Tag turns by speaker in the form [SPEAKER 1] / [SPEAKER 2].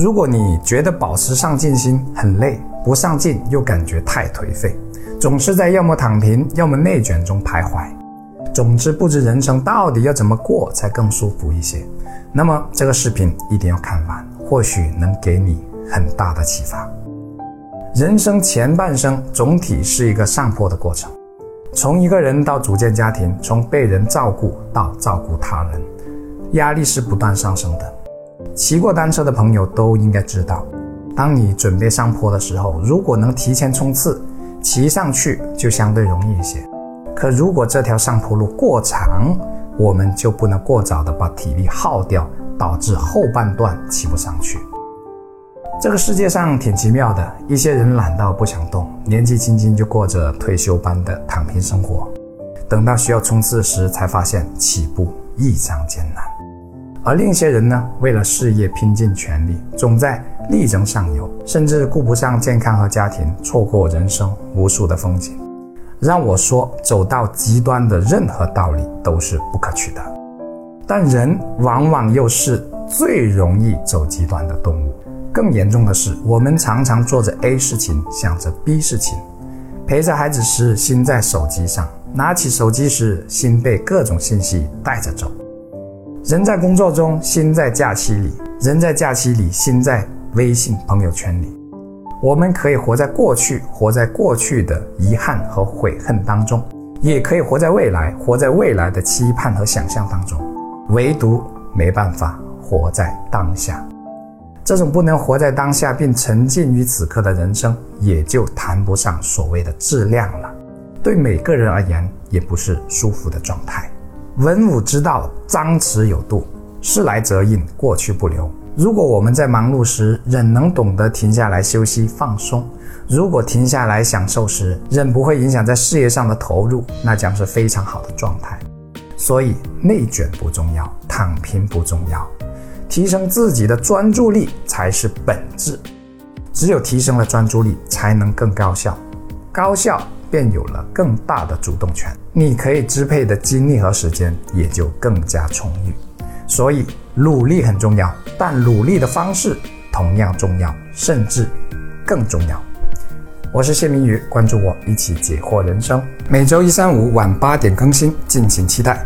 [SPEAKER 1] 如果你觉得保持上进心很累，不上进又感觉太颓废，总是在要么躺平，要么内卷中徘徊，总之不知人生到底要怎么过才更舒服一些，那么这个视频一定要看完，或许能给你很大的启发。人生前半生总体是一个上坡的过程，从一个人到组建家庭，从被人照顾到照顾他人，压力是不断上升的。骑过单车的朋友都应该知道，当你准备上坡的时候，如果能提前冲刺，骑上去就相对容易一些。可如果这条上坡路过长，我们就不能过早的把体力耗掉，导致后半段骑不上去。这个世界上挺奇妙的，一些人懒到不想动，年纪轻轻就过着退休般的躺平生活，等到需要冲刺时，才发现起步异常艰难；而另一些人呢，为了事业拼尽全力，总在力争上游，甚至顾不上健康和家庭，错过人生无数的风景。让我说，走到极端的任何道理都是不可取的，但人往往又是最容易走极端的动物。更严重的是，我们常常做着 A 事情，想着 B 事情，陪着孩子时心在手机上，拿起手机时心被各种信息带着走。人在工作中，心在假期里；人在假期里，心在微信朋友圈里。我们可以活在过去，活在过去的遗憾和悔恨当中；也可以活在未来，活在未来的期盼和想象当中。唯独没办法活在当下。这种不能活在当下并沉浸于此刻的人生，也就谈不上所谓的质量了。对每个人而言，也不是舒服的状态。文武之道，张弛有度，事来则应，过去不留。如果我们在忙碌时仍能懂得停下来休息放松，如果停下来享受时仍不会影响在事业上的投入，那将是非常好的状态。所以，内卷不重要，躺平不重要。提升自己的专注力才是本质，只有提升了专注力，才能更高效，高效便有了更大的主动权，你可以支配的精力和时间也就更加充裕。所以，努力很重要，但努力的方式同样重要，甚至更重要。我是谢明宇，关注我，一起解惑人生，每周一、三、五晚八点更新，敬请期待。